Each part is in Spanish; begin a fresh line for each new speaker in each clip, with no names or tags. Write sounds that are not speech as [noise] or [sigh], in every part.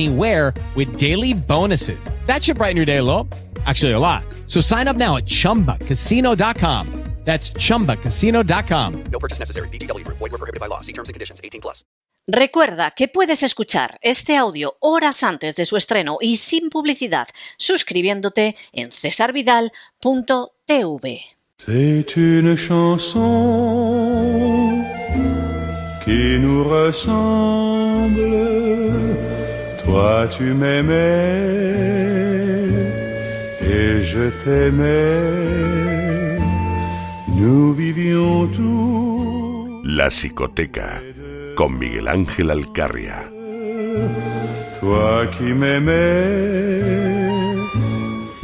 anywhere with daily bonuses. That should brighten your day a little. Actually, a lot. So sign up now at chumbacasino.com. That's chumbacasino.com.
No purchase necessary. VGW Group. Void were prohibited by law. See terms and conditions. 18 plus.
Recuerda que puedes escuchar este audio horas antes de su estreno y sin publicidad suscribiéndote en cesarvidal.tv.
C'est une chanson qui nous ressemble. Toi tu m'aimais et je t'aimais. Nous vivions tous.
La psicoteca con Miguel Ángel Alcarria.
Toi qui m'aimais,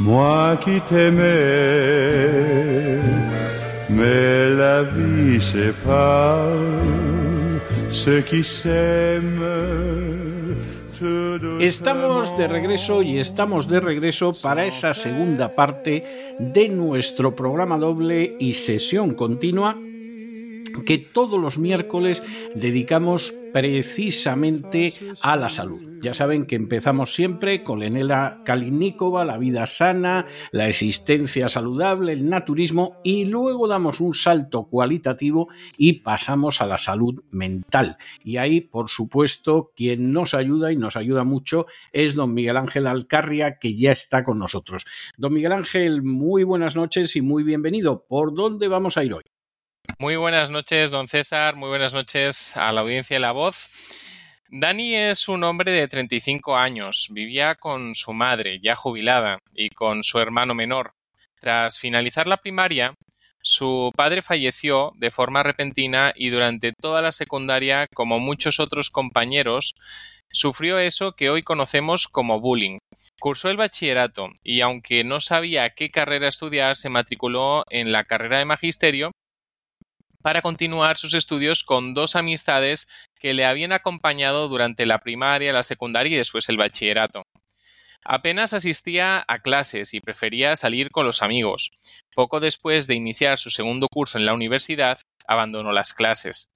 moi qui t'aimais, mais la vie sépare ceux qui s'aiment.
Estamos de regreso y estamos de regreso para esa segunda parte de nuestro programa doble y sesión continua que todos los miércoles dedicamos precisamente a la salud. Ya saben que empezamos siempre con Lenela Kalinikova, la vida sana, la existencia saludable, el naturismo y luego damos un salto cualitativo y pasamos a la salud mental. Y ahí, por supuesto, quien nos ayuda y nos ayuda mucho es don Miguel Ángel Alcarria, que ya está con nosotros. Don Miguel Ángel, muy buenas noches y muy bienvenido. ¿Por dónde vamos a ir hoy?
Muy buenas noches, don César. Muy buenas noches a la audiencia de La Voz. Dani es un hombre de 35 años. Vivía con su madre, ya jubilada, y con su hermano menor. Tras finalizar la primaria, su padre falleció de forma repentina y durante toda la secundaria, como muchos otros compañeros, sufrió eso que hoy conocemos como bullying. Cursó el bachillerato y aunque no sabía qué carrera estudiar, se matriculó en la carrera de magisterio para continuar sus estudios con dos amistades que le habían acompañado durante la primaria, la secundaria y después el bachillerato. Apenas asistía a clases y prefería salir con los amigos. Poco después de iniciar su segundo curso en la universidad, abandonó las clases.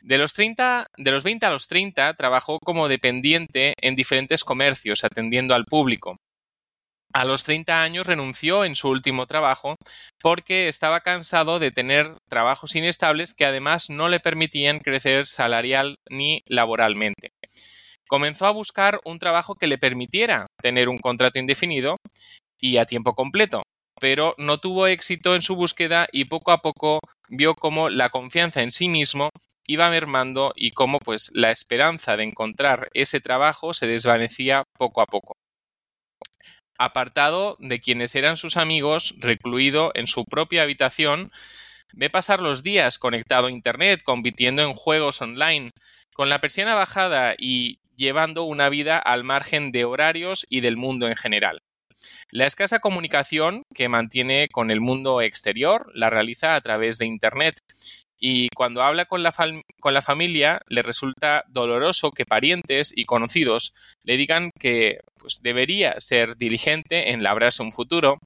De los, 30, de los 20 a los 30 trabajó como dependiente en diferentes comercios atendiendo al público. A los 30 años renunció en su último trabajo porque estaba cansado de tener trabajos inestables que además no le permitían crecer salarial ni laboralmente. Comenzó a buscar un trabajo que le permitiera tener un contrato indefinido y a tiempo completo, pero no tuvo éxito en su búsqueda y poco a poco vio cómo la confianza en sí mismo iba mermando y cómo pues la esperanza de encontrar ese trabajo se desvanecía poco a poco apartado de quienes eran sus amigos, recluido en su propia habitación, ve pasar los días conectado a Internet, compitiendo en juegos online, con la persiana bajada y llevando una vida al margen de horarios y del mundo en general. La escasa comunicación que mantiene con el mundo exterior la realiza a través de Internet y cuando habla con la, familia le resulta doloroso que parientes y conocidos le digan que pues, debería ser diligente en labrarse un futuro,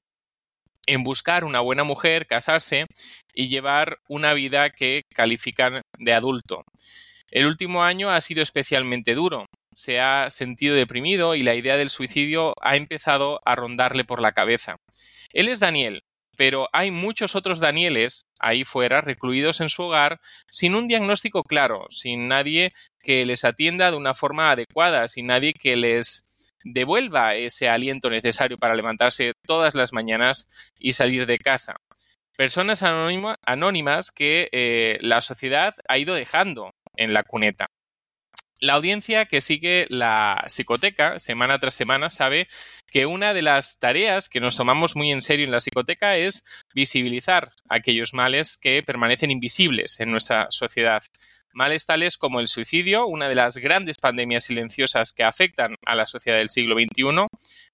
en buscar una buena mujer, casarse y llevar una vida que califican de adulto. El último año ha sido especialmente duro. Se ha sentido deprimido y la idea del suicidio ha empezado a rondarle por la cabeza. Él es Daniel, pero hay muchos otros Danieles ahí fuera, recluidos en su hogar, sin un diagnóstico claro, sin nadie que les atienda de una forma adecuada, sin nadie que les devuelva ese aliento necesario para levantarse todas las mañanas y salir de casa. Personas anónimas que eh, la sociedad ha ido dejando en la cuneta. La audiencia que sigue la psicoteca semana tras semana sabe que una de las tareas que nos tomamos muy en serio en la psicoteca es visibilizar aquellos males que permanecen invisibles en nuestra sociedad. Males tales como el suicidio, una de las grandes pandemias silenciosas que afectan a la sociedad del siglo XXI,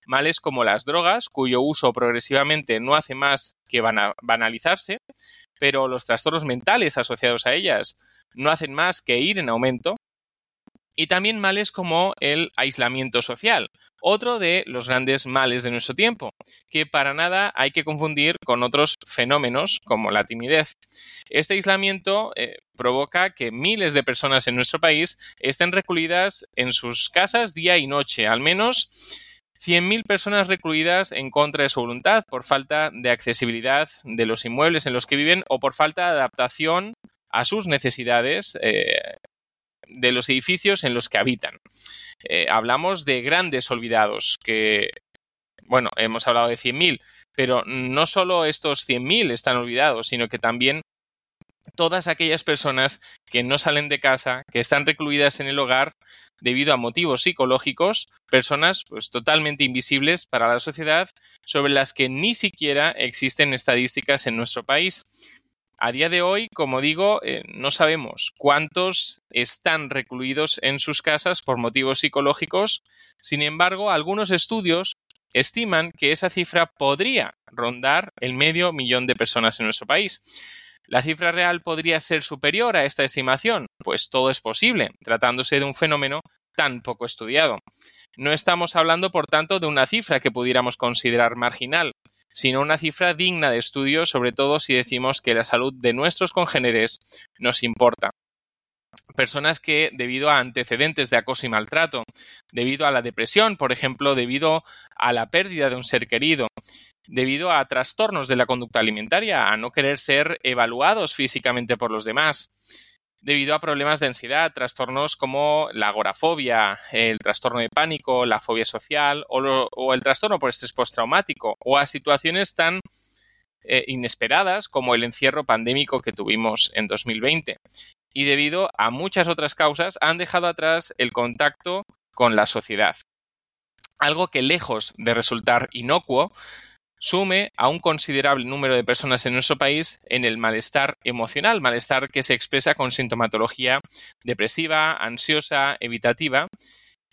males como las drogas, cuyo uso progresivamente no hace más que banalizarse, pero los trastornos mentales asociados a ellas no hacen más que ir en aumento, y también males como el aislamiento social, otro de los grandes males de nuestro tiempo, que para nada hay que confundir con otros fenómenos como la timidez. Este aislamiento eh, provoca que miles de personas en nuestro país estén recluidas en sus casas día y noche, al menos 100.000 personas recluidas en contra de su voluntad por falta de accesibilidad de los inmuebles en los que viven o por falta de adaptación a sus necesidades eh, de los edificios en los que habitan. Eh, hablamos de grandes olvidados que, bueno, hemos hablado de 100.000, pero no solo estos 100.000 están olvidados, sino que también todas aquellas personas que no salen de casa, que están recluidas en el hogar debido a motivos psicológicos, personas pues totalmente invisibles para la sociedad sobre las que ni siquiera existen estadísticas en nuestro país. A día de hoy, como digo, eh, no sabemos cuántos están recluidos en sus casas por motivos psicológicos. Sin embargo, algunos estudios estiman que esa cifra podría rondar el medio millón de personas en nuestro país. ¿La cifra real podría ser superior a esta estimación? Pues todo es posible, tratándose de un fenómeno tan poco estudiado. No estamos hablando, por tanto, de una cifra que pudiéramos considerar marginal, sino una cifra digna de estudio, sobre todo si decimos que la salud de nuestros congéneres nos importa. Personas que, debido a antecedentes de acoso y maltrato, debido a la depresión, por ejemplo, debido a la pérdida de un ser querido, debido a trastornos de la conducta alimentaria, a no querer ser evaluados físicamente por los demás, debido a problemas de ansiedad, trastornos como la agorafobia, el trastorno de pánico, la fobia social o, el trastorno por estrés postraumático o a situaciones tan eh, inesperadas como el encierro pandémico que tuvimos en 2020. Y debido a muchas otras causas han dejado atrás el contacto con la sociedad. Algo que lejos de resultar inocuo, sume a un considerable número de personas en nuestro país en el malestar emocional, malestar que se expresa con sintomatología depresiva, ansiosa, evitativa,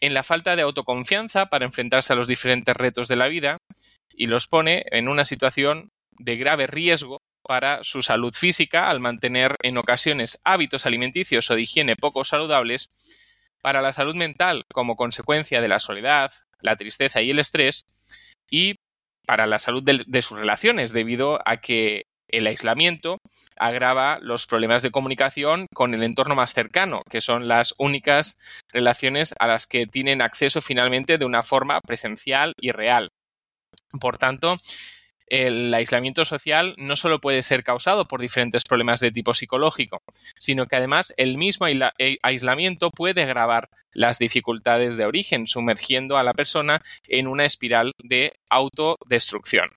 en la falta de autoconfianza para enfrentarse a los diferentes retos de la vida y los pone en una situación de grave riesgo para su salud física al mantener en ocasiones hábitos alimenticios o de higiene poco saludables, para la salud mental como consecuencia de la soledad, la tristeza y el estrés, y para la salud de, sus relaciones, debido a que el aislamiento agrava los problemas de comunicación con el entorno más cercano, que son las únicas relaciones a las que tienen acceso finalmente de una forma presencial y real. Por tanto, el aislamiento social no solo puede ser causado por diferentes problemas de tipo psicológico, sino que además el mismo eh, aislamiento puede agravar las dificultades de origen, sumergiendo a la persona en una espiral de autodestrucción.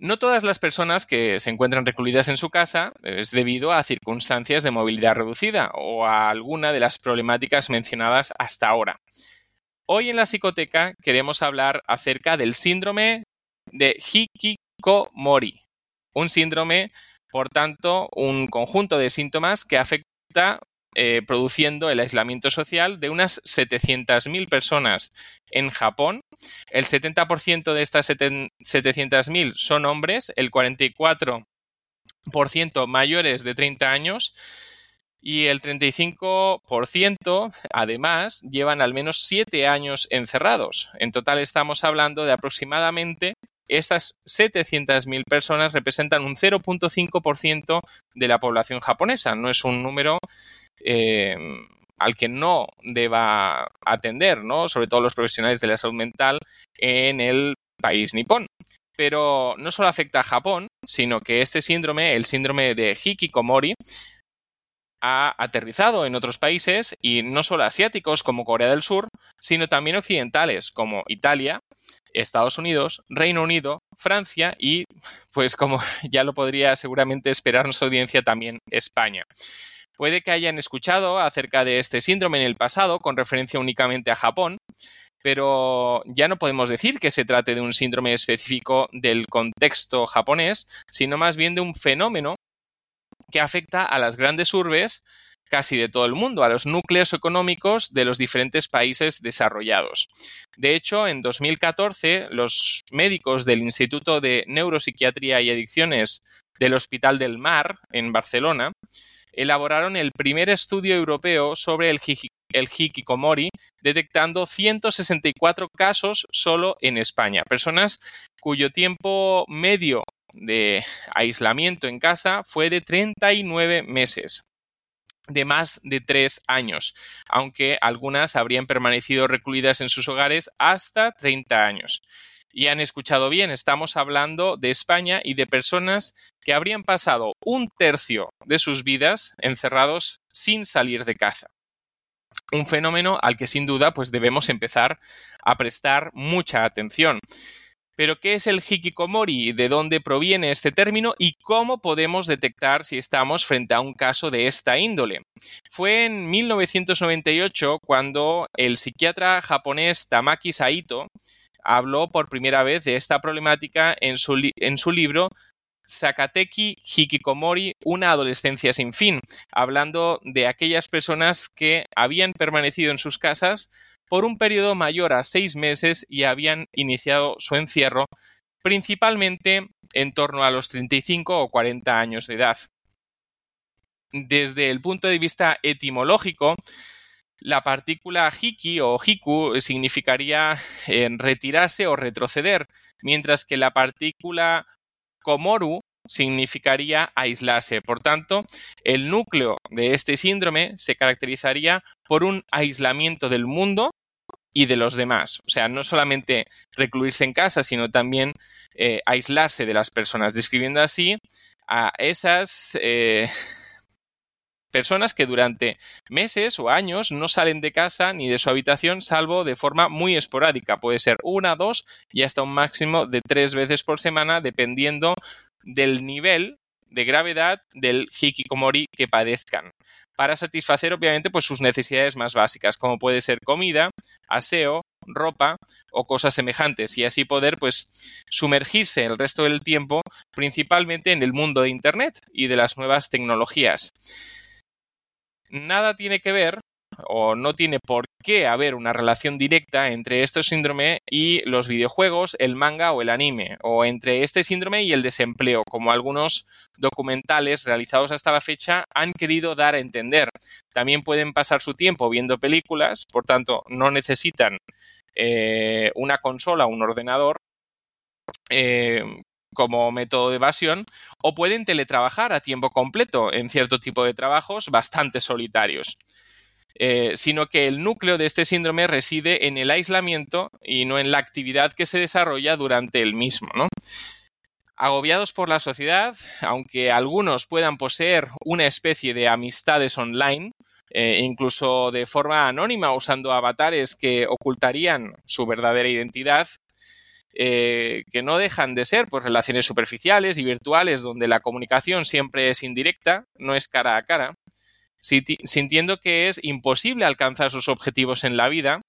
No todas las personas que se encuentran recluidas en su casa es debido a circunstancias de movilidad reducida o a alguna de las problemáticas mencionadas hasta ahora. Hoy en la psicoteca queremos hablar acerca del síndrome de hikikomori, un síndrome, por tanto, un conjunto de síntomas que afecta eh, produciendo el aislamiento social de unas 700.000 personas en Japón. El 70% de estas 700.000 son hombres, el 44% mayores de 30 años y el 35% además llevan al menos 7 años encerrados. En total estamos hablando de aproximadamente estas 700.000 personas representan un 0.5% de la población japonesa. No es un número eh, al que no deba atender, ¿no? sobre todo los profesionales de la salud mental en el país nipón. Pero no solo afecta a Japón, sino que este síndrome, el síndrome de Hikikomori, ha aterrizado en otros países y no solo asiáticos como Corea del Sur, sino también occidentales como Italia, Estados Unidos, Reino Unido, Francia y, pues como [laughs] ya lo podría seguramente esperar nuestra audiencia, también España. Puede que hayan escuchado acerca de este síndrome en el pasado con referencia únicamente a Japón, pero ya no podemos decir que se trate de un síndrome específico del contexto japonés, sino más bien de un fenómeno que afecta a las grandes urbes casi de todo el mundo, a los núcleos económicos de los diferentes países desarrollados. De hecho, en 2014, los médicos del Instituto de Neuropsiquiatría y Adicciones del Hospital del Mar, en Barcelona, elaboraron el primer estudio europeo sobre el, hikikomori, detectando 164 casos solo en España. Personas cuyo tiempo medio de aislamiento en casa fue de 39 meses de más de tres años, aunque algunas habrían permanecido recluidas en sus hogares hasta 30 años. Y han escuchado bien, estamos hablando de España y de personas que habrían pasado un tercio de sus vidas encerrados sin salir de casa. Un fenómeno al que sin duda pues debemos empezar a prestar mucha atención. Pero ¿qué es el hikikomori? ¿De dónde proviene este término? ¿Y cómo podemos detectar si estamos frente a un caso de esta índole? Fue en 1998 cuando el psiquiatra japonés Tamaki Saito habló por primera vez de esta problemática en su, en su libro Sakateki Hikikomori, una adolescencia sin fin, hablando de aquellas personas que habían permanecido en sus casas por un periodo mayor a seis meses y habían iniciado su encierro principalmente en torno a los 35 o 40 años de edad. Desde el punto de vista etimológico, la partícula hiki o hiku significaría eh, retirarse o retroceder, mientras que la partícula komoru significaría aislarse. Por tanto, el núcleo de este síndrome se caracterizaría por un aislamiento del mundo y de los demás. O sea, no solamente recluirse en casa, sino también eh, aislarse de las personas, describiendo así a esas eh, personas que durante meses o años no salen de casa ni de su habitación, salvo de forma muy esporádica. Puede ser una, dos y hasta un máximo de tres veces por semana, dependiendo del nivel de gravedad del hikikomori que padezcan para satisfacer obviamente pues sus necesidades más básicas como puede ser comida, aseo, ropa o cosas semejantes y así poder pues sumergirse el resto del tiempo principalmente en el mundo de internet y de las nuevas tecnologías. Nada tiene que ver o no tiene por qué haber una relación directa entre este síndrome y los videojuegos, el manga o el anime, o entre este síndrome y el desempleo, como algunos documentales realizados hasta la fecha han querido dar a entender. También pueden pasar su tiempo viendo películas, por tanto, no necesitan eh, una consola un ordenador. Eh, como método de evasión, o pueden teletrabajar a tiempo completo en cierto tipo de trabajos bastante solitarios. Eh, sino que el núcleo de este síndrome reside en el aislamiento y no en la actividad que se desarrolla durante el mismo. Agobiados por la sociedad, aunque algunos puedan poseer una especie de amistades online, eh, incluso de forma anónima usando avatares que ocultarían su verdadera identidad, eh, que no dejan de ser pues, relaciones superficiales y virtuales donde la comunicación siempre es indirecta, no es cara a cara, sintiendo que es imposible alcanzar sus objetivos en la vida,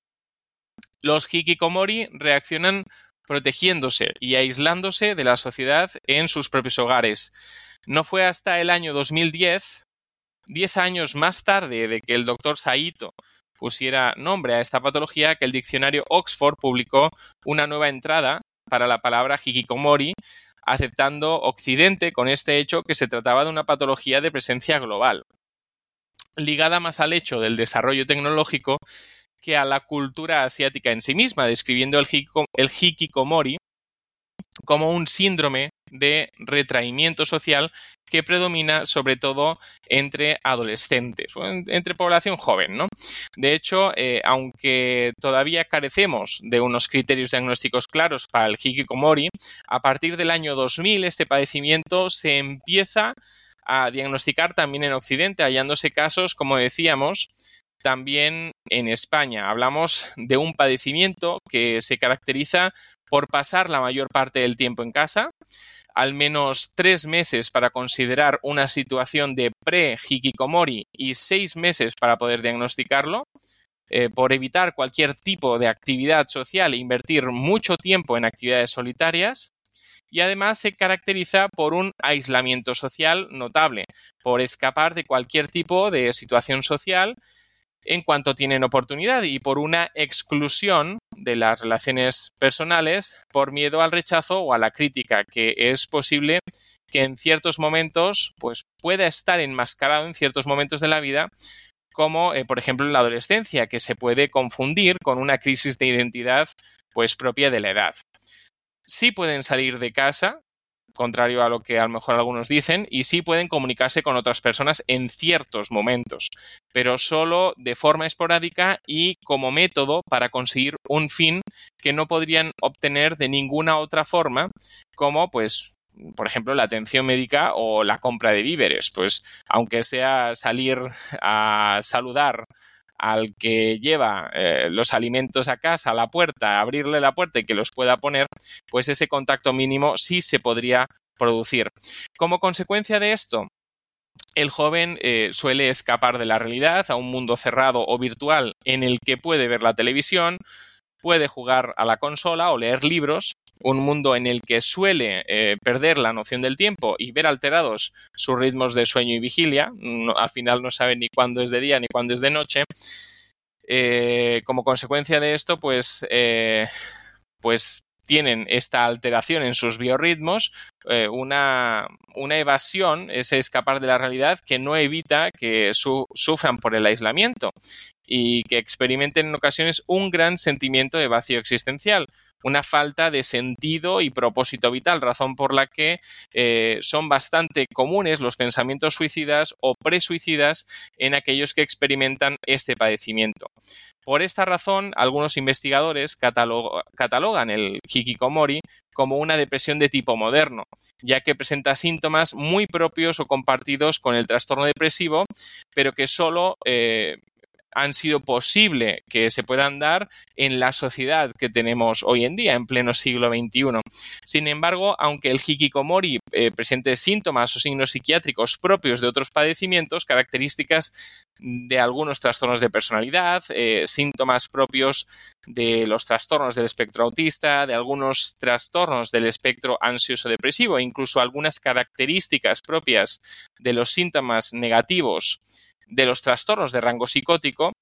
los hikikomori reaccionan protegiéndose y aislándose de la sociedad en sus propios hogares. No fue hasta el año 2010, diez años más tarde de que el doctor Saito pusiera nombre a esta patología, que el diccionario Oxford publicó una nueva entrada para la palabra hikikomori, aceptando Occidente con este hecho que se trataba de una patología de presencia global ligada más al hecho del desarrollo tecnológico que a la cultura asiática en sí misma, describiendo el, hikikomori como un síndrome de retraimiento social que predomina sobre todo entre adolescentes o entre población joven. ¿no? De hecho, eh, aunque todavía carecemos de unos criterios diagnósticos claros para el hikikomori, a partir del año 2000 este padecimiento se empieza a diagnosticar también en Occidente, hallándose casos, como decíamos, también en España. Hablamos de un padecimiento que se caracteriza por pasar la mayor parte del tiempo en casa, al menos tres meses para considerar una situación de pre-hikikomori y seis meses para poder diagnosticarlo. Eh, por evitar cualquier tipo de actividad social e invertir mucho tiempo en actividades solitarias. Y además se caracteriza por un aislamiento social notable, por escapar de cualquier tipo de situación social en cuanto tienen oportunidad y por una exclusión de las relaciones personales por miedo al rechazo o a la crítica, que es posible que en ciertos momentos pues pueda estar enmascarado en ciertos momentos de la vida como eh, por ejemplo en la adolescencia, que se puede confundir con una crisis de identidad pues propia de la edad. Sí pueden salir de casa, contrario a lo que a lo mejor algunos dicen, y sí pueden comunicarse con otras personas en ciertos momentos, pero solo de forma esporádica y como método para conseguir un fin que no podrían obtener de ninguna otra forma, como pues por ejemplo, la atención médica o la compra de víveres. Pues aunque sea salir a saludar al que lleva eh, los alimentos a casa, a la puerta, abrirle la puerta y que los pueda poner, pues ese contacto mínimo sí se podría producir. Como consecuencia de esto, el joven eh, suele escapar de la realidad a un mundo cerrado o virtual en el que puede ver la televisión, puede jugar a la consola o leer libros, un mundo en el que suele eh, perder la noción del tiempo y ver alterados sus ritmos de sueño y vigilia, al final no sabe ni cuándo es de día ni cuándo es de noche. Eh, como consecuencia de esto, pues, eh, pues tienen esta alteración en sus biorritmos, una, una, evasión, ese escapar de la realidad que no evita que sufran por el aislamiento y que experimenten en ocasiones un gran sentimiento de vacío existencial, una falta de sentido y propósito vital, razón por la que eh, son bastante comunes los pensamientos suicidas o presuicidas en aquellos que experimentan este padecimiento. Por esta razón, algunos investigadores catalogan el hikikomori como una depresión de tipo moderno, ya que presenta síntomas muy propios o compartidos con el trastorno depresivo, pero que solo eh, han sido posible que se puedan dar en la sociedad que tenemos hoy en día, en pleno siglo XXI. Sin embargo, aunque el hikikomori eh, presente síntomas o signos psiquiátricos propios de otros padecimientos, características de algunos trastornos de personalidad, eh, síntomas propios de los trastornos del espectro autista, de algunos trastornos del espectro ansioso-depresivo, incluso algunas características propias de los síntomas negativos de los trastornos de rango psicótico.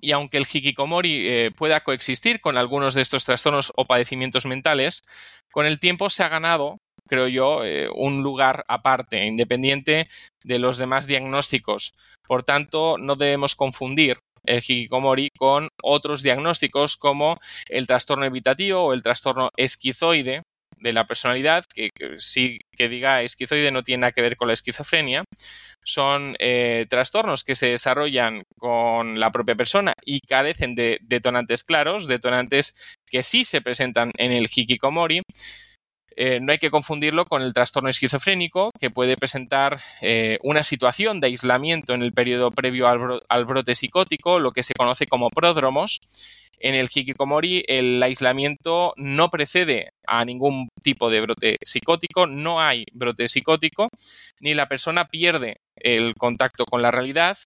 Y aunque el hikikomori eh, pueda coexistir con algunos de estos trastornos o padecimientos mentales, con el tiempo se ha ganado, creo yo, eh, un lugar aparte, independiente de los demás diagnósticos. Por tanto, no debemos confundir el hikikomori con otros diagnósticos como el trastorno evitativo o el trastorno esquizoide, de la personalidad, que, sí que diga esquizoide no tiene nada que ver con la esquizofrenia, son eh, trastornos que se desarrollan con la propia persona y carecen de detonantes claros, detonantes que sí se presentan en el hikikomori. Eh, no hay que confundirlo con el trastorno esquizofrénico, que puede presentar eh, una situación de aislamiento en el periodo previo al, brote psicótico, lo que se conoce como pródromos, en el hikikomori el aislamiento no precede a ningún tipo de brote psicótico, no hay brote psicótico, ni la persona pierde el contacto con la realidad.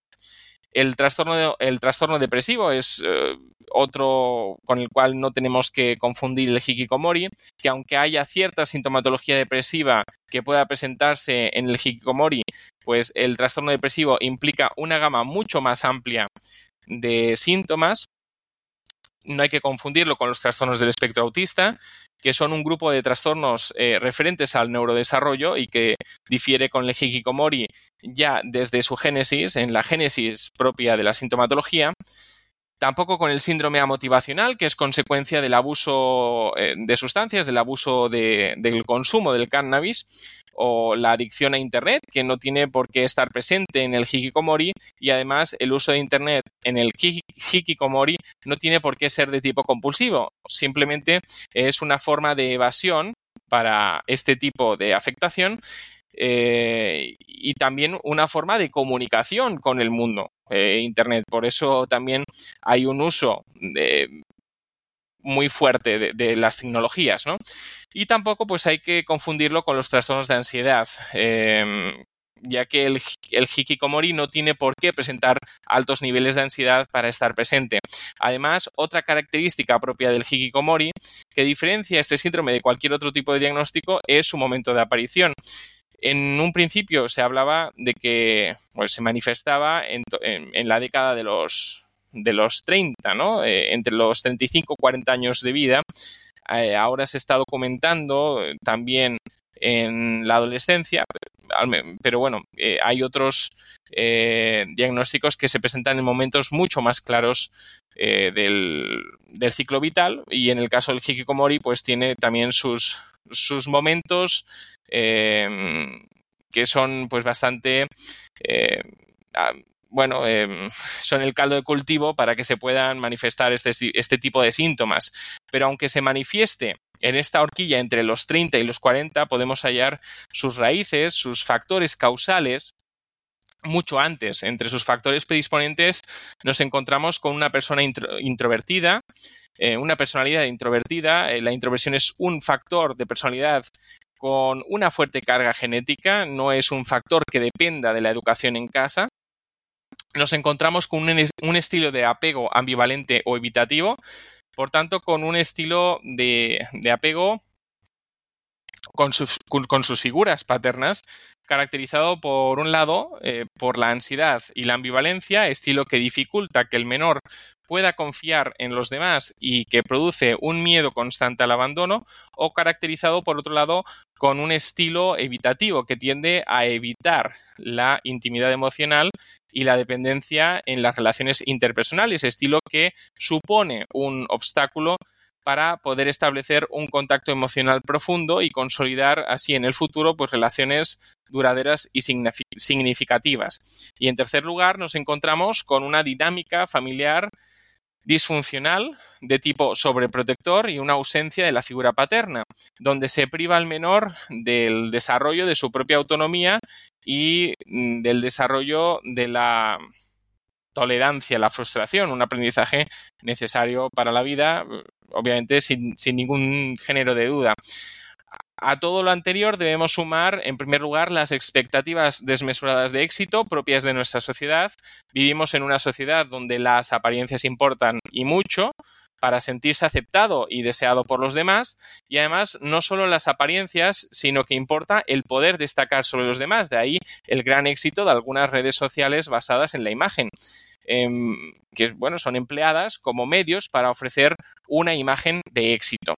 El trastorno, el trastorno depresivo es eh, otro con el cual no tenemos que confundir el hikikomori, que aunque haya cierta sintomatología depresiva que pueda presentarse en el hikikomori, pues el trastorno depresivo implica una gama mucho más amplia de síntomas no hay que confundirlo con los trastornos del espectro autista, que son un grupo de trastornos eh, referentes al neurodesarrollo y que difiere con el hikikomori ya desde su génesis, en la génesis propia de la sintomatología. Tampoco con el síndrome amotivacional, que es consecuencia del abuso eh, de sustancias, del abuso del consumo del cannabis o la adicción a Internet, que no tiene por qué estar presente en el hikikomori y además el uso de Internet en el hikikomori no tiene por qué ser de tipo compulsivo, simplemente es una forma de evasión para este tipo de afectación eh, y también una forma de comunicación con el mundo. Eh, Internet. Por eso también hay un uso muy fuerte de, las tecnologías, ¿no? Y tampoco pues hay que confundirlo con los trastornos de ansiedad, eh, ya que el, el, hikikomori no tiene por qué presentar altos niveles de ansiedad para estar presente. Además, otra característica propia del hikikomori que diferencia este síndrome de cualquier otro tipo de diagnóstico es su momento de aparición. En un principio se hablaba de que pues, se manifestaba en, en, en la década de los de los 30, ¿no? Eh, entre los 35 y 40 años de vida. Eh, ahora se está documentando también en la adolescencia, pero bueno, eh, hay otros eh, diagnósticos que se presentan en momentos mucho más claros eh, del, del, ciclo vital y en el caso del hikikomori pues tiene también sus, sus momentos que son pues bastante bueno, eh, [laughs] son el caldo de cultivo para que se puedan manifestar este, este, tipo de síntomas. Pero aunque se manifieste en esta horquilla entre los 30 y los 40, podemos hallar sus raíces, sus factores causales. Mucho antes, entre sus factores predisponentes, nos encontramos con una persona intro, introvertida, eh, una personalidad introvertida. Eh, la introversión es un factor de personalidad con una fuerte carga genética, no es un factor que dependa de la educación en casa nos encontramos con un, estilo de apego ambivalente o evitativo, por tanto, con un estilo de, de apego con sus, con sus, figuras paternas, caracterizado por un lado eh, por la ansiedad y la ambivalencia, estilo que dificulta que el menor pueda confiar en los demás y que produce un miedo constante al abandono, o caracterizado por otro lado con un estilo evitativo que tiende a evitar la intimidad emocional y la dependencia en las relaciones interpersonales, estilo que supone un obstáculo para poder establecer un contacto emocional profundo y consolidar así en el futuro pues relaciones duraderas y significativas. Y en tercer lugar nos encontramos con una dinámica familiar disfuncional de tipo sobreprotector y una ausencia de la figura paterna, donde se priva al menor del desarrollo de su propia autonomía y mm, del desarrollo de la tolerancia la frustración, un aprendizaje necesario para la vida, obviamente sin ningún género de duda. A todo lo anterior debemos sumar, en primer lugar, las expectativas desmesuradas de éxito propias de nuestra sociedad. Vivimos en una sociedad donde las apariencias importan y mucho para sentirse aceptado y deseado por los demás y además no solo las apariencias, sino que importa el poder destacar sobre los demás. De ahí el gran éxito de algunas redes sociales basadas en la imagen eh, que bueno, son empleadas como medios para ofrecer una imagen de éxito.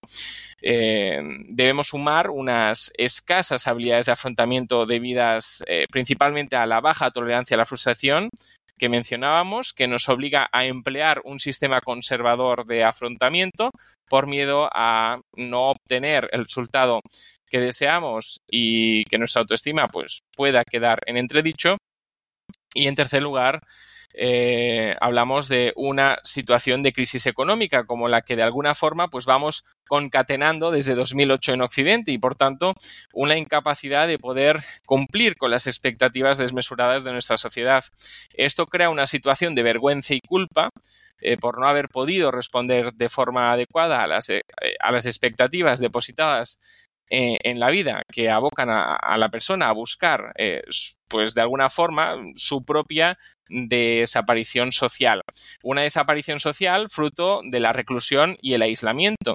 Eh, debemos sumar unas escasas habilidades de afrontamiento debidas eh, principalmente a la baja tolerancia a la frustración que mencionábamos, que nos obliga a emplear un sistema conservador de afrontamiento por miedo a no obtener el resultado que deseamos y que nuestra autoestima pues, pueda quedar en entredicho. Y en tercer lugar, eh, hablamos de una situación de crisis económica como la que de alguna forma pues vamos concatenando desde 2008 en Occidente y por tanto una incapacidad de poder cumplir con las expectativas desmesuradas de nuestra sociedad. Esto crea una situación de vergüenza y culpa eh, por no haber podido responder de forma adecuada a las, eh, a las expectativas depositadas eh, en la vida que abocan a, la persona a buscar, eh, pues de alguna forma, su propia desaparición social. Una desaparición social fruto de la reclusión y el aislamiento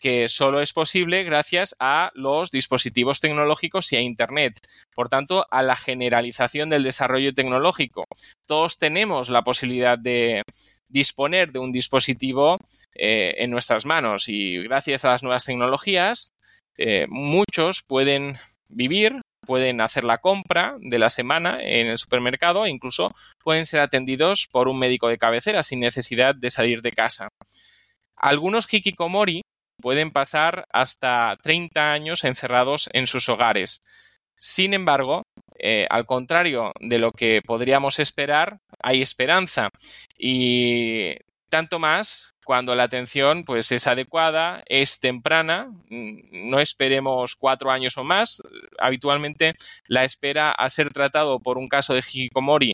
que solo es posible gracias a los dispositivos tecnológicos y a Internet. Por tanto, a la generalización del desarrollo tecnológico. Todos tenemos la posibilidad de disponer de un dispositivo eh, en nuestras manos y gracias a las nuevas tecnologías eh, muchos pueden vivir, pueden hacer la compra de la semana en el supermercado e incluso pueden ser atendidos por un médico de cabecera sin necesidad de salir de casa. Algunos hikikomori pueden pasar hasta 30 años encerrados en sus hogares. Sin embargo, eh, al contrario de lo que podríamos esperar, hay esperanza y tanto más cuando la atención pues, es adecuada, es temprana, no esperemos cuatro años o más. Habitualmente la espera a ser tratado por un caso de hikikomori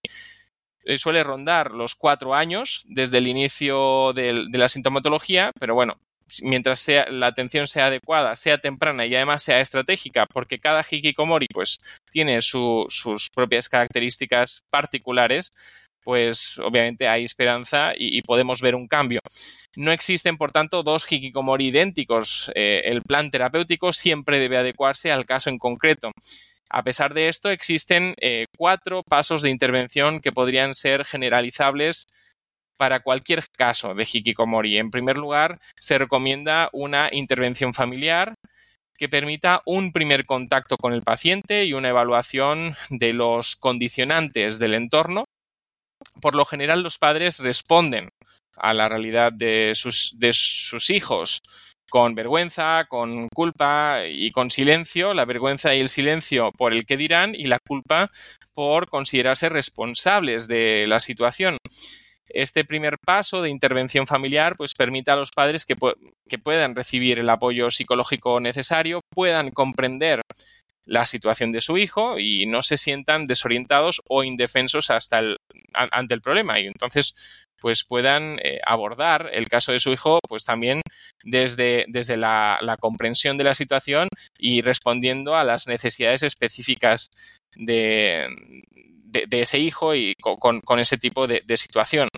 eh, suele rondar los cuatro años desde el inicio de, de la sintomatología, pero bueno, mientras sea, la atención sea adecuada, sea temprana y además sea estratégica, porque cada hikikomori pues, tiene sus propias características particulares, pues obviamente hay esperanza y, podemos ver un cambio. No existen, por tanto, dos hikikomori idénticos. Eh, el plan terapéutico siempre debe adecuarse al caso en concreto. A pesar de esto, existen eh, cuatro pasos de intervención que podrían ser generalizables para cualquier caso de hikikomori. En primer lugar, se recomienda una intervención familiar que permita un primer contacto con el paciente y una evaluación de los condicionantes del entorno. Por lo general, los padres responden a la realidad de sus, hijos con vergüenza, con culpa y con silencio, la vergüenza y el silencio por el que dirán y la culpa por considerarse responsables de la situación. Este primer paso de intervención familiar pues permite a los padres que, que puedan recibir el apoyo psicológico necesario, puedan comprender la situación de su hijo y no se sientan desorientados o indefensos hasta el, ante el problema. Y entonces pues puedan eh, abordar el caso de su hijo pues también desde, desde la, comprensión de la situación y respondiendo a las necesidades específicas de, de, ese hijo y con, ese tipo de, situación.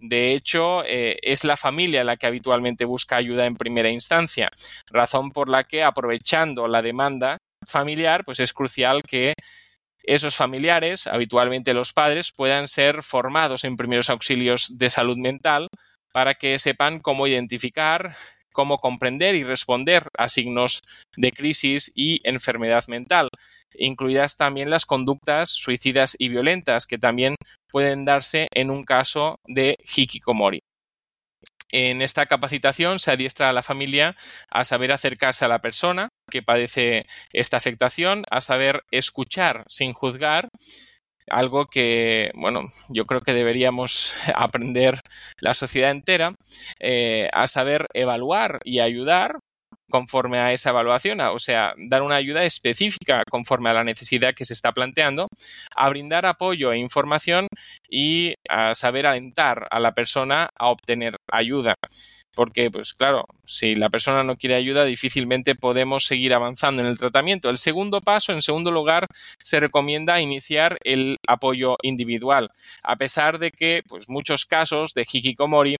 De hecho, eh, es la familia la que habitualmente busca ayuda en primera instancia, razón por la que aprovechando la demanda familiar, pues es crucial que esos familiares, habitualmente los padres, puedan ser formados en primeros auxilios de salud mental para que sepan cómo identificar, cómo comprender y responder a signos de crisis y enfermedad mental, incluidas también las conductas suicidas y violentas que también pueden darse en un caso de hikikomori. En esta capacitación se adiestra a la familia a saber acercarse a la persona que padece esta afectación, a saber escuchar sin juzgar, algo que, bueno, yo creo que deberíamos [laughs] aprender la sociedad entera, eh, a saber evaluar y ayudar conforme a esa evaluación, o sea, dar una ayuda específica conforme a la necesidad que se está planteando, a brindar apoyo e información y a saber alentar a la persona a obtener ayuda. Porque, pues claro, si la persona no quiere ayuda, difícilmente podemos seguir avanzando en el tratamiento. El segundo paso, en segundo lugar, se recomienda iniciar el apoyo individual, a pesar de que, pues, muchos casos de hikikomori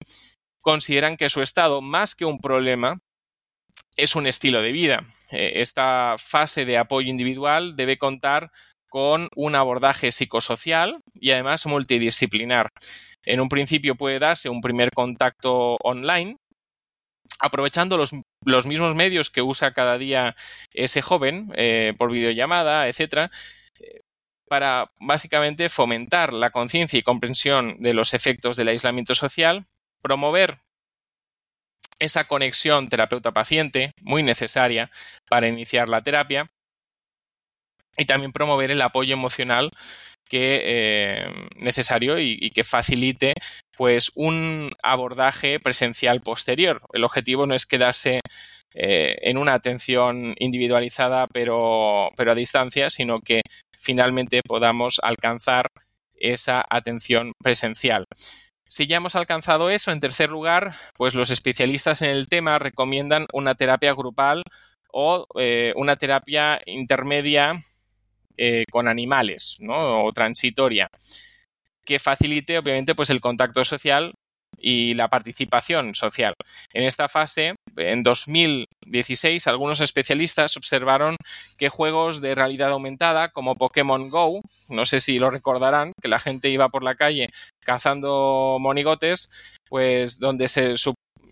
consideran que su estado, más que un problema, es un estilo de vida. Eh, esta fase de apoyo individual debe contar con un abordaje psicosocial y además multidisciplinar. En un principio puede darse un primer contacto online, aprovechando los, mismos medios que usa cada día ese joven, eh, por videollamada, etcétera, eh, para básicamente fomentar la conciencia y comprensión de los efectos del aislamiento social, promover esa conexión terapeuta-paciente, muy necesaria para iniciar la terapia, y también promover el apoyo emocional que eh, necesario y, que facilite pues un abordaje presencial posterior. El objetivo no es quedarse eh, en una atención individualizada pero, pero a distancia, sino que finalmente podamos alcanzar esa atención presencial. Si ya hemos alcanzado eso, en tercer lugar, pues los especialistas en el tema recomiendan una terapia grupal o eh, una terapia intermedia eh, con animales, ¿no? O transitoria, que facilite, obviamente, pues el contacto social y la participación social. En esta fase, en 2016, algunos especialistas observaron que juegos de realidad aumentada como Pokémon Go, no sé si lo recordarán, que la gente iba por la calle cazando monigotes, pues donde se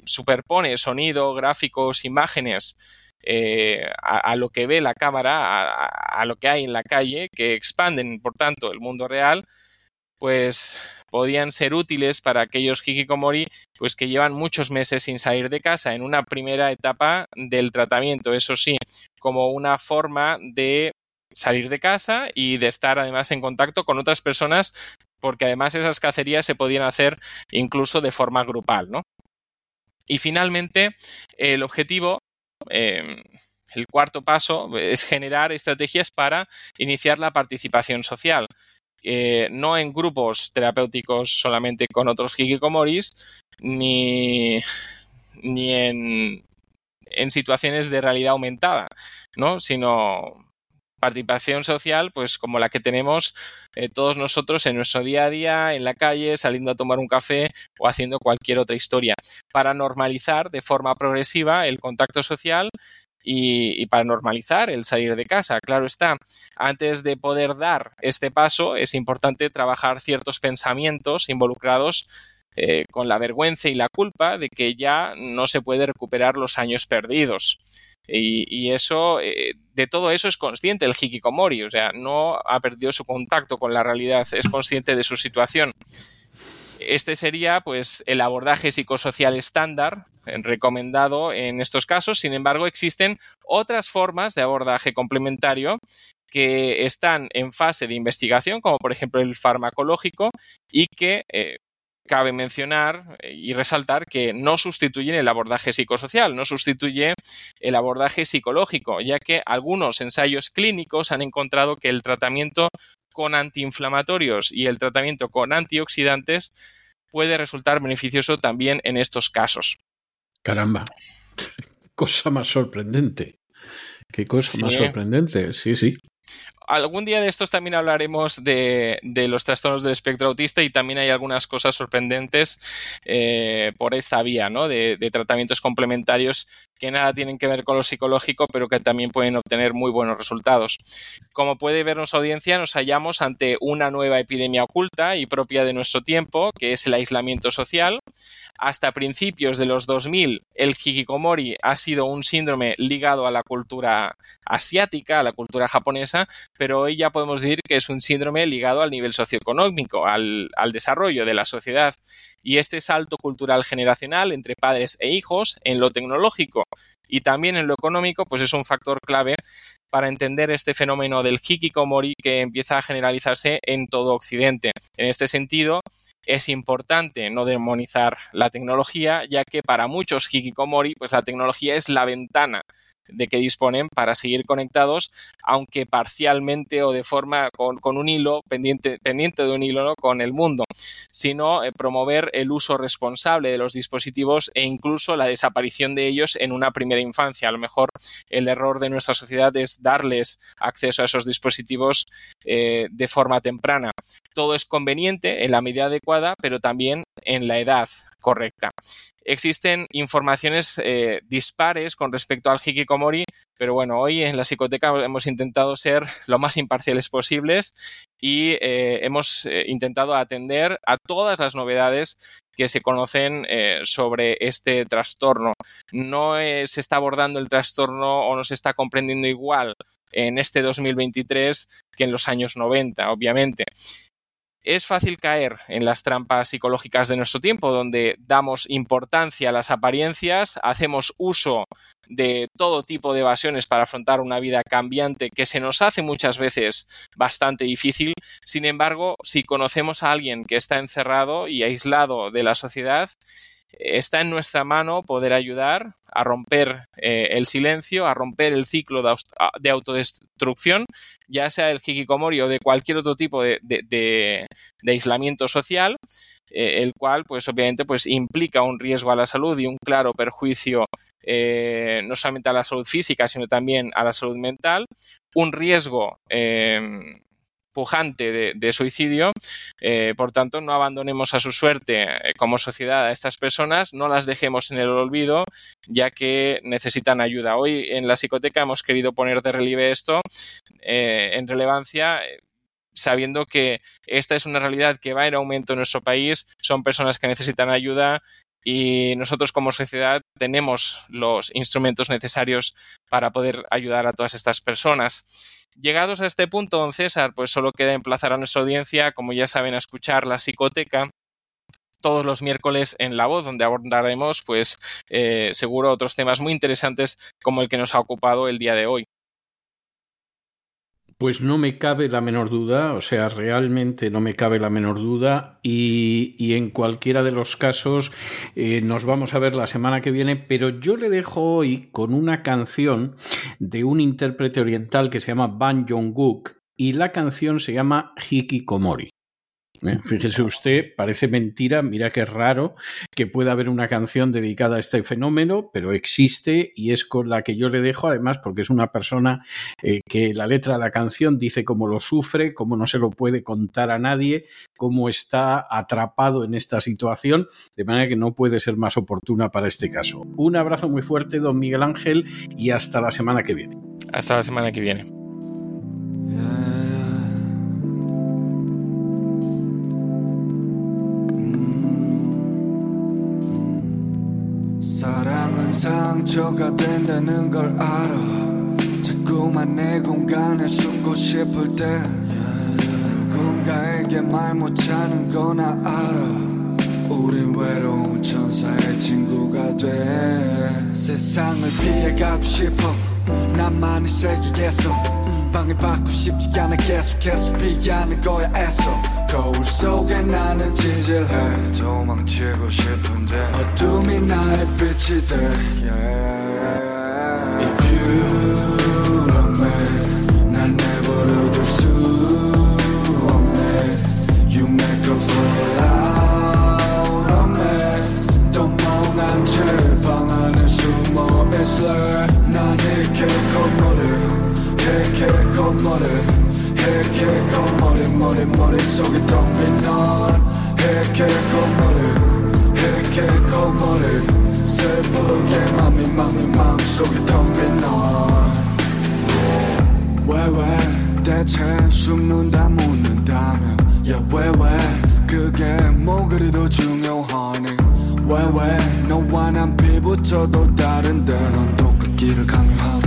superpone sonido, gráficos, imágenes eh, a, lo que ve la cámara, a, lo que hay en la calle, que expanden, por tanto, el mundo real, pues podían ser útiles para aquellos hikikomori pues que llevan muchos meses sin salir de casa en una primera etapa del tratamiento, eso sí, como una forma de salir de casa y de estar además en contacto con otras personas porque además esas cacerías se podían hacer incluso de forma grupal, ¿no? Y finalmente, el objetivo, eh, el cuarto paso, es generar estrategias para iniciar la participación social. Eh, no en grupos terapéuticos solamente con otros hikikomoris, ni, ni en en situaciones de realidad aumentada, ¿no? Sino participación social, pues como la que tenemos eh, todos nosotros en nuestro día a día, en la calle, saliendo a tomar un café o haciendo cualquier otra historia, para normalizar de forma progresiva el contacto social y, para normalizar el salir de casa. Claro está, antes de poder dar este paso es importante trabajar ciertos pensamientos involucrados eh, con la vergüenza y la culpa de que ya no se puede recuperar los años perdidos. Y, eso, eh, de todo eso es consciente el hikikomori, o sea, no ha perdido su contacto con la realidad, es consciente de su situación. Este sería, pues, el abordaje psicosocial estándar eh, recomendado en estos casos. Sin embargo, existen otras formas de abordaje complementario que están en fase de investigación, como por ejemplo el farmacológico, y que cabe mencionar eh, y resaltar que no sustituyen el abordaje psicosocial, no sustituye el abordaje psicológico, ya que algunos ensayos clínicos han encontrado que el tratamiento con antiinflamatorios y el tratamiento con antioxidantes puede resultar beneficioso también en estos casos.
Caramba, [laughs] cosa más sorprendente. Qué cosa más sorprendente, sí, sí
algún día de estos también hablaremos de, los trastornos del espectro autista y también hay algunas cosas sorprendentes eh, por esta vía, ¿no? De, de, tratamientos complementarios que nada tienen que ver con lo psicológico, pero que también pueden obtener muy buenos resultados. Como puede ver nuestra audiencia, nos hallamos ante una nueva epidemia oculta y propia de nuestro tiempo, que es el aislamiento social. Hasta principios de los 2000, el hikikomori ha sido un síndrome ligado a la cultura asiática, a la cultura japonesa, pero hoy ya podemos decir que es un síndrome ligado al nivel socioeconómico, al, al desarrollo de la sociedad. Y este salto cultural generacional entre padres e hijos en lo tecnológico y también en lo económico, pues es un factor clave para entender este fenómeno del hikikomori que empieza a generalizarse en todo Occidente. En este sentido, es importante no demonizar la tecnología, ya que para muchos hikikomori, pues la tecnología es la ventana de que disponen para seguir conectados, aunque parcialmente o de forma con, un hilo, pendiente, pendiente de un hilo ¿no? con el mundo, sino eh, promover el uso responsable de los dispositivos e incluso la desaparición de ellos en una primera infancia. A lo mejor el error de nuestra sociedad es darles acceso a esos dispositivos eh, de forma temprana. Todo es conveniente en la medida adecuada, pero también en la edad correcta. Existen informaciones eh, dispares con respecto al hikikomori, pero bueno, hoy en la psicoteca hemos intentado ser lo más imparciales posibles y eh, hemos eh, intentado atender a todas las novedades que se conocen sobre este trastorno. No se está abordando el trastorno o no se está comprendiendo igual en este 2023 que en los años 90, obviamente es fácil caer en las trampas psicológicas de nuestro tiempo, donde damos importancia a las apariencias, hacemos uso de todo tipo de evasiones para afrontar una vida cambiante que se nos hace muchas veces bastante difícil. Sin embargo, si conocemos a alguien que está encerrado y aislado de la sociedad, está en nuestra mano poder ayudar a romper eh, el silencio, a romper el ciclo de, autodestrucción, ya sea el hikikomori o de cualquier otro tipo de, aislamiento social, eh, el cual, pues obviamente, pues implica un riesgo a la salud y un claro perjuicio eh, no solamente a la salud física, sino también a la salud mental, un riesgo pujante de, suicidio. Eh, por tanto, no abandonemos a su suerte eh, como sociedad a estas personas, no las dejemos en el olvido, ya que necesitan ayuda. Hoy en la psicoteca hemos querido poner de relieve esto eh, en relevancia sabiendo que esta es una realidad que va en aumento en nuestro país, son personas que necesitan ayuda y nosotros como sociedad tenemos los instrumentos necesarios para poder ayudar a todas estas personas. Llegados a este punto, don César, pues solo queda emplazar a nuestra audiencia, como ya saben, a escuchar la psicoteca todos los miércoles en La Voz, donde abordaremos, pues, eh, seguro otros temas muy interesantes como el que nos ha ocupado el día de hoy.
Pues no me cabe la menor duda, o sea, realmente no me cabe la menor duda y, en cualquiera de los casos eh, nos vamos a ver la semana que viene, pero yo le dejo hoy con una canción de un intérprete oriental que se llama Ban Jong-guk y la canción se llama Hikikomori. Eh, Fíjese usted, parece mentira, mira qué raro que pueda haber una canción dedicada a este fenómeno, pero existe y es con la que yo le dejo, además, porque es una persona eh, que la letra de la canción dice cómo lo sufre, cómo no se lo puede contar a nadie, cómo está atrapado en esta situación, de manera que no puede ser más oportuna para este caso. Un abrazo muy fuerte, don Miguel Ángel, y hasta la semana que viene.
Hasta la semana que viene.
상처가 된다는 걸 알아. 자꾸만 내 공간에 숨고 싶을 때 누군가에게 말 못하는 거나 알아. 우린 외로운 천사의 친구가 돼. 세상을 피해가고 싶어. 나만의 세계에서 방해받고 싶지 않아 계속해서 피하는 거야 애써. 거울 속에 나는 찌질해. 도망치고 싶은데. 어둠이 나의 빛이 돼 yeah. If you 겉머리 이렇게 겉머리 머리 머릿속에 텅빈넌 이렇게 겉머리 이렇게 겉머리. 슬프게 맘이 맘이 마음속에 텅빈 넌 왜왜? 대체 숨는다 묻는다면. 야왜왜? 그게 뭐 그리도 중요하니? 왜왜? 너와 난 피부터도 다른데. 넌 또 그 길을 강요하고 왜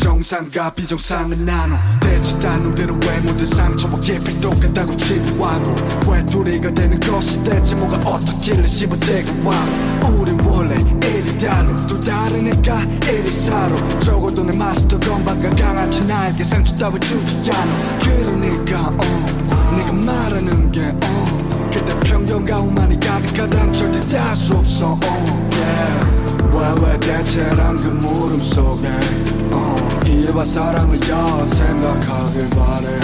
정상과 비정상은 나눠 대체 단어대로 왜 모든 상처와 깊이 똑같다고 치부하고 왜 둘이가 되는 것이 대체 뭐가 어떻길래 씹어대고 와 우린 원래 이리 달라 또 다르니까 이리 살아 적어도 내 맛이 더 건방가 강하지 나에게 상처 따위 주지 않아 그러니까 어 네가 말하는 게 어. 그때 편견과 오만이 가득하단 절대 다 수 없어 어. yeah. 왜왜 대체란 그 물음 속에 어. 이해와 사랑을 여 생각하길 바래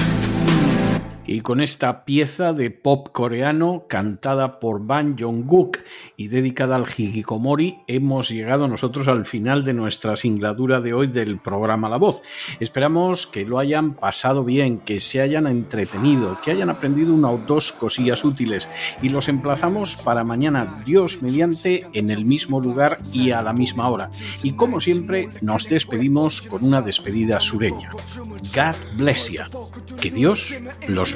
y con esta pieza de pop coreano cantada por Ban Jong-guk y dedicada al hikikomori hemos llegado nosotros al final de nuestra singladura de hoy del programa La Voz. Esperamos que lo hayan pasado bien, que se hayan entretenido, que hayan aprendido una o dos cosillas útiles y los emplazamos para mañana, Dios mediante, en el mismo lugar y a la misma hora. Y como siempre, nos despedimos con una despedida sureña. God bless you. Que Dios los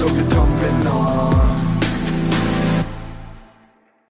so you're thumping on.